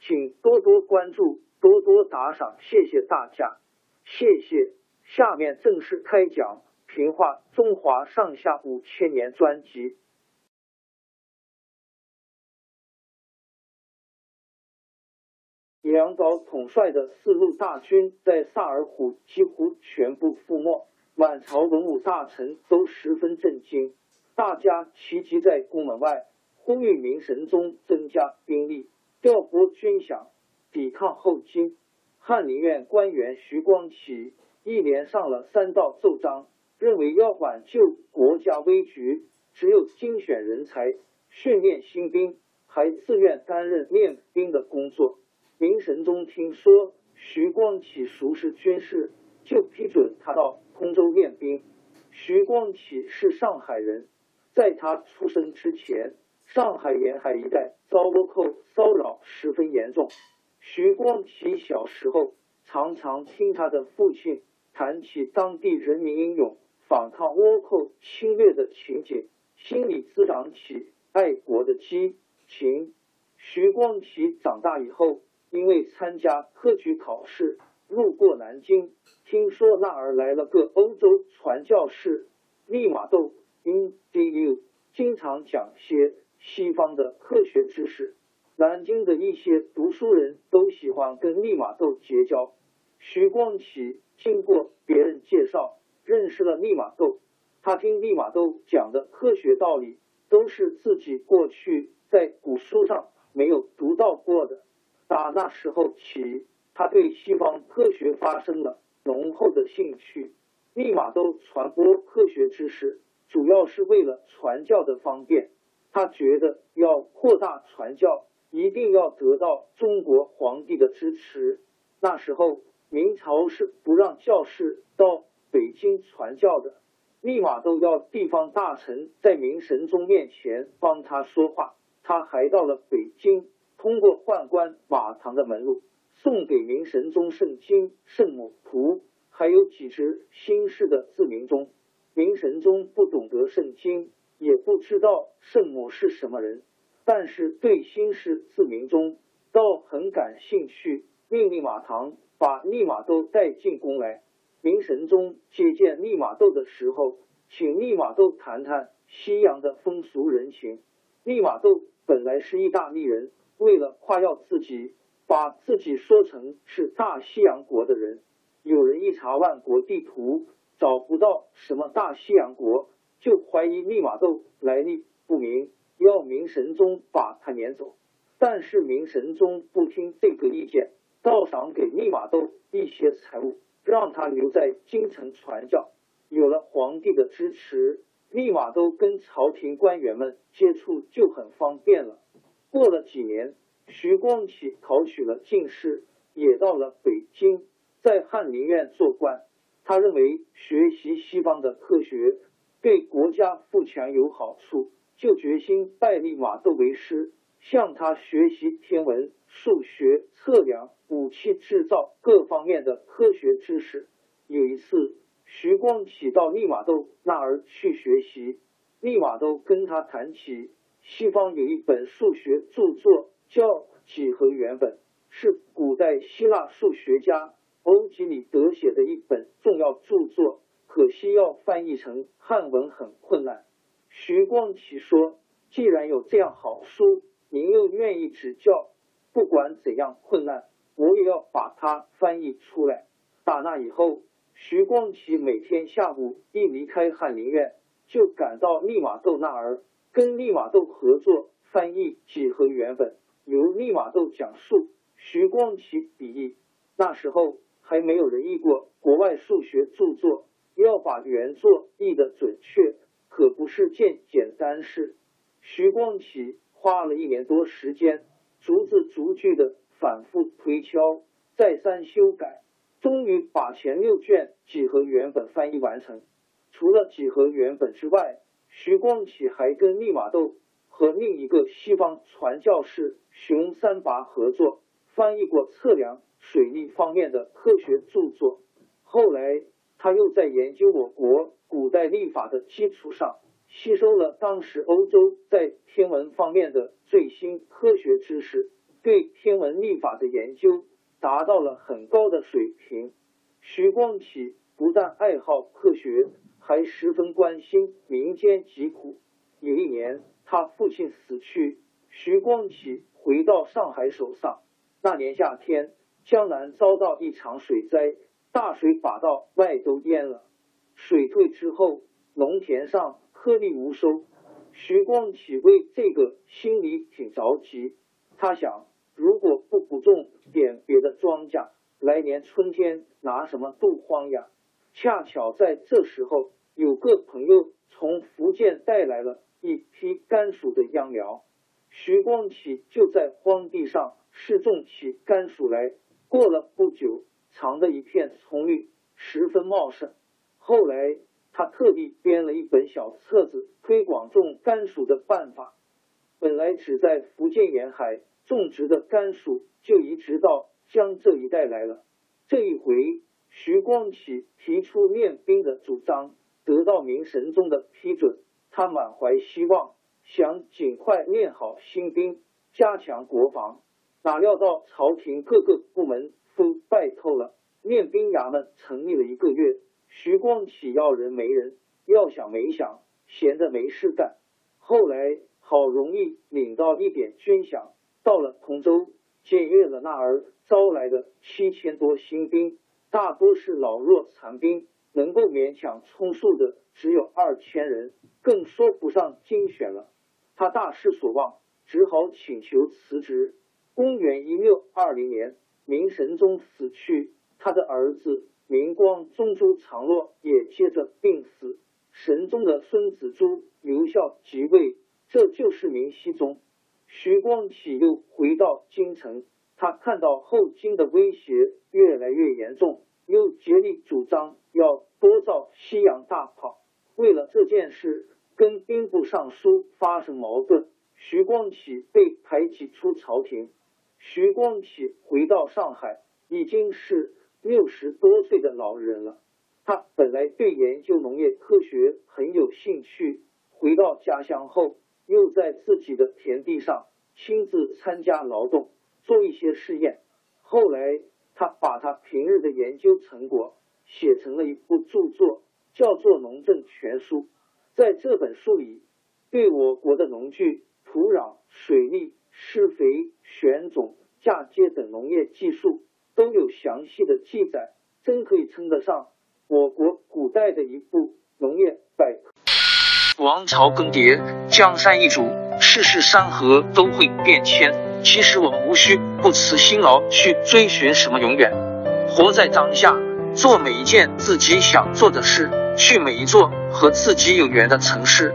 请多多关注，多多打赏，谢谢大家，谢谢。下面正式开讲《评话中华上下五千年》专辑。杨镐统帅的四路大军在萨尔浒几乎全部覆没，满朝文武大臣都十分震惊，大家齐集在宫门外，呼吁明神宗增加兵力。调拨军饷，抵抗后金。翰林院官员徐光启一连上了三道奏章，认为要挽救国家危局，只有精选人才，训练新兵，还自愿担任练兵的工作。明神宗听说徐光启熟识军事，就批准他到通州练兵。徐光启是上海人，在他出生之前。上海沿海一带遭倭寇骚扰十分严重。徐光启小时候常常听他的父亲谈起当地人民英勇反抗倭寇侵略的情景，心里滋长起爱国的激情。徐光启长大以后，因为参加科举考试，路过南京，听说那儿来了个欧洲传教士利玛窦 （In.D.U.），经常讲些。西方的科学知识，南京的一些读书人都喜欢跟利玛窦结交。徐光启经过别人介绍，认识了利玛窦。他听利玛窦讲的科学道理，都是自己过去在古书上没有读到过的。打那时候起，他对西方科学发生了浓厚的兴趣。利玛窦传播科学知识，主要是为了传教的方便。他觉得要扩大传教，一定要得到中国皇帝的支持。那时候明朝是不让教士到北京传教的，立马都要地方大臣在明神宗面前帮他说话。他还到了北京，通过宦官马唐的门路，送给明神宗圣经、圣母图，还有几只新式的自鸣钟。明神宗不懂得圣经。也不知道圣母是什么人，但是对新式自鸣钟倒很感兴趣，命令马唐把利玛窦带进宫来。明神宗接见利玛窦的时候，请利玛窦谈谈西洋的风俗人情。利玛窦本来是意大利人，为了夸耀自己，把自己说成是大西洋国的人。有人一查万国地图，找不到什么大西洋国。就怀疑利玛窦来历不明，要明神宗把他撵走。但是明神宗不听这个意见，倒赏给利玛窦一些财物，让他留在京城传教。有了皇帝的支持，利玛窦跟朝廷官员们接触就很方便了。过了几年，徐光启考取了进士，也到了北京，在翰林院做官。他认为学习西方的科学。对国家富强有好处，就决心拜利玛窦为师，向他学习天文、数学、测量、武器制造各方面的科学知识。有一次，徐光启到利玛窦那儿去学习，利玛窦跟他谈起西方有一本数学著作叫《几何原本》，是古代希腊数学家欧几里得写的一本重要著作，可惜要翻译成汉文很困难。徐光启说：“既然有这样好书，您又愿意指教，不管怎样困难，我也要把它翻译出来。”打那以后，徐光启每天下午一离开翰林院，就赶到利玛窦那儿，跟利玛窦合作翻译几何原本，由利玛窦讲述，徐光启笔译。那时候还没有人译过国外数学著作，要把原作译得准确。可不是件简单事。徐光启花了一年多时间，逐字逐句的反复推敲，再三修改，终于把前六卷几何原本翻译完成。除了几何原本之外，徐光启还跟利玛窦和另一个西方传教士熊三拔合作，翻译过测量水利方面的科学著作。后来，他又在研究我国。古代历法的基础上，吸收了当时欧洲在天文方面的最新科学知识，对天文历法的研究达到了很高的水平。徐光启不但爱好科学，还十分关心民间疾苦。有一年，他父亲死去，徐光启回到上海守丧。那年夏天，江南遭到一场水灾，大水把道外都淹了。水退之后，农田上颗粒无收。徐光启为这个心里挺着急。他想，如果不补种点别的庄稼，来年春天拿什么度荒呀？恰巧在这时候，有个朋友从福建带来了一批甘薯的秧苗，徐光启就在荒地上试种起甘薯来。过了不久，长的一片葱绿，十分茂盛。后来，他特地编了一本小册子，推广种甘薯的办法。本来只在福建沿海种植的甘薯，就移植到江浙一带来了。这一回，徐光启提出练兵的主张，得到明神宗的批准。他满怀希望，想尽快练好新兵，加强国防。哪料到朝廷各个部门都败透了，练兵衙门成立了一个月。徐光启要人没人，要想没想，闲着没事干。后来好容易领到一点军饷，到了通州，检阅了那儿招来的七千多新兵，大多是老弱残兵，能够勉强充数的只有二千人，更说不上精选了。他大失所望，只好请求辞职。公元一六二零年，明神宗死去，他的儿子。明光宗朱常洛也接着病死，神宗的孙子朱刘孝即位，这就是明熹宗。徐光启又回到京城，他看到后金的威胁越来越严重，又竭力主张要多造西洋大炮。为了这件事，跟兵部尚书发生矛盾，徐光启被排挤出朝廷。徐光启回到上海，已经是。六十多岁的老人了，他本来对研究农业科学很有兴趣。回到家乡后，又在自己的田地上亲自参加劳动，做一些试验。后来，他把他平日的研究成果写成了一部著作，叫做《农政全书》。在这本书里，对我国的农具、土壤、水利、施肥、选种、嫁接等农业技术。都有详细的记载，真可以称得上我国古代的一部农业百科。王朝更迭，江山易主，世事山河都会变迁。其实我们无需不辞辛劳去追寻什么永远，活在当下，做每一件自己想做的事，去每一座和自己有缘的城市，